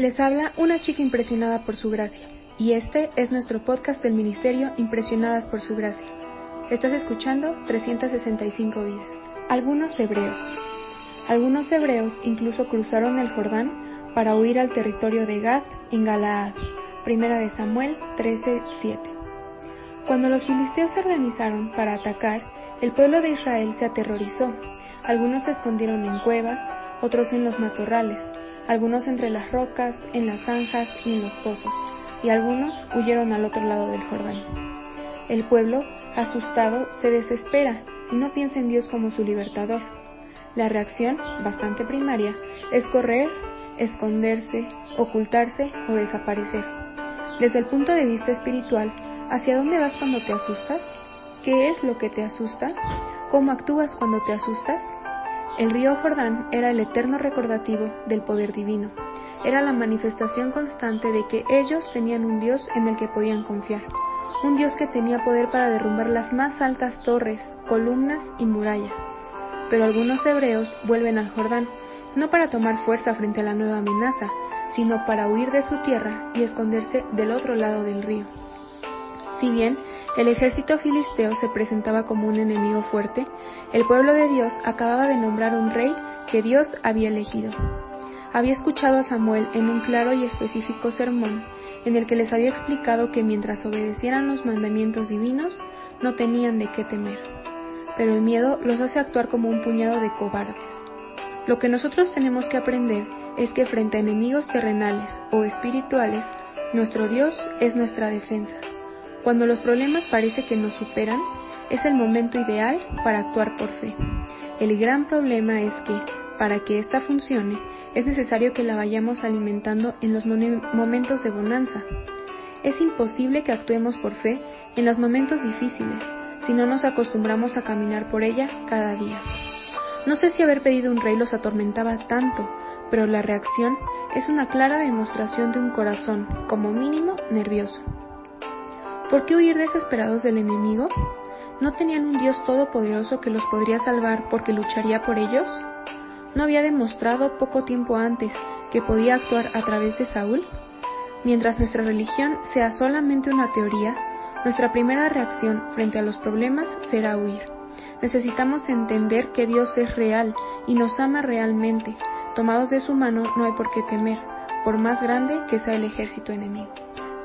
Les habla una chica impresionada por su gracia, y este es nuestro podcast del Ministerio Impresionadas por su gracia. Estás escuchando 365 vidas. Algunos hebreos. Algunos hebreos incluso cruzaron el Jordán para huir al territorio de Gad en Galaad. Primera de Samuel 13:7. Cuando los filisteos se organizaron para atacar, el pueblo de Israel se aterrorizó. Algunos se escondieron en cuevas, otros en los matorrales, algunos entre las rocas, en las zanjas y en los pozos, y algunos huyeron al otro lado del Jordán. El pueblo, asustado, se desespera y no piensa en Dios como su libertador. La reacción, bastante primaria, es correr, esconderse, ocultarse o desaparecer. Desde el punto de vista espiritual, ¿hacia dónde vas cuando te asustas? ¿Qué es lo que te asusta? ¿Cómo actúas cuando te asustas? El río Jordán era el eterno recordativo del poder divino. Era la manifestación constante de que ellos tenían un Dios en el que podían confiar. Un Dios que tenía poder para derrumbar las más altas torres, columnas y murallas. Pero algunos hebreos vuelven al Jordán, no para tomar fuerza frente a la nueva amenaza, sino para huir de su tierra y esconderse del otro lado del río. Si bien el ejército filisteo se presentaba como un enemigo fuerte, el pueblo de Dios acababa de nombrar un rey que Dios había elegido. Había escuchado a Samuel en un claro y específico sermón en el que les había explicado que mientras obedecieran los mandamientos divinos, no tenían de qué temer. Pero el miedo los hace actuar como un puñado de cobardes. Lo que nosotros tenemos que aprender es que frente a enemigos terrenales o espirituales, nuestro Dios es nuestra defensa. Cuando los problemas parece que nos superan, es el momento ideal para actuar por fe. El gran problema es que, para que ésta funcione, es necesario que la vayamos alimentando en los momentos de bonanza. Es imposible que actuemos por fe en los momentos difíciles, si no nos acostumbramos a caminar por ella cada día. No sé si haber pedido un rey los atormentaba tanto, pero la reacción es una clara demostración de un corazón, como mínimo, nervioso. ¿Por qué huir desesperados del enemigo? ¿No tenían un Dios todopoderoso que los podría salvar porque lucharía por ellos? ¿No había demostrado poco tiempo antes que podía actuar a través de Saúl? Mientras nuestra religión sea solamente una teoría, nuestra primera reacción frente a los problemas será huir. Necesitamos entender que Dios es real y nos ama realmente. Tomados de su mano no hay por qué temer, por más grande que sea el ejército enemigo.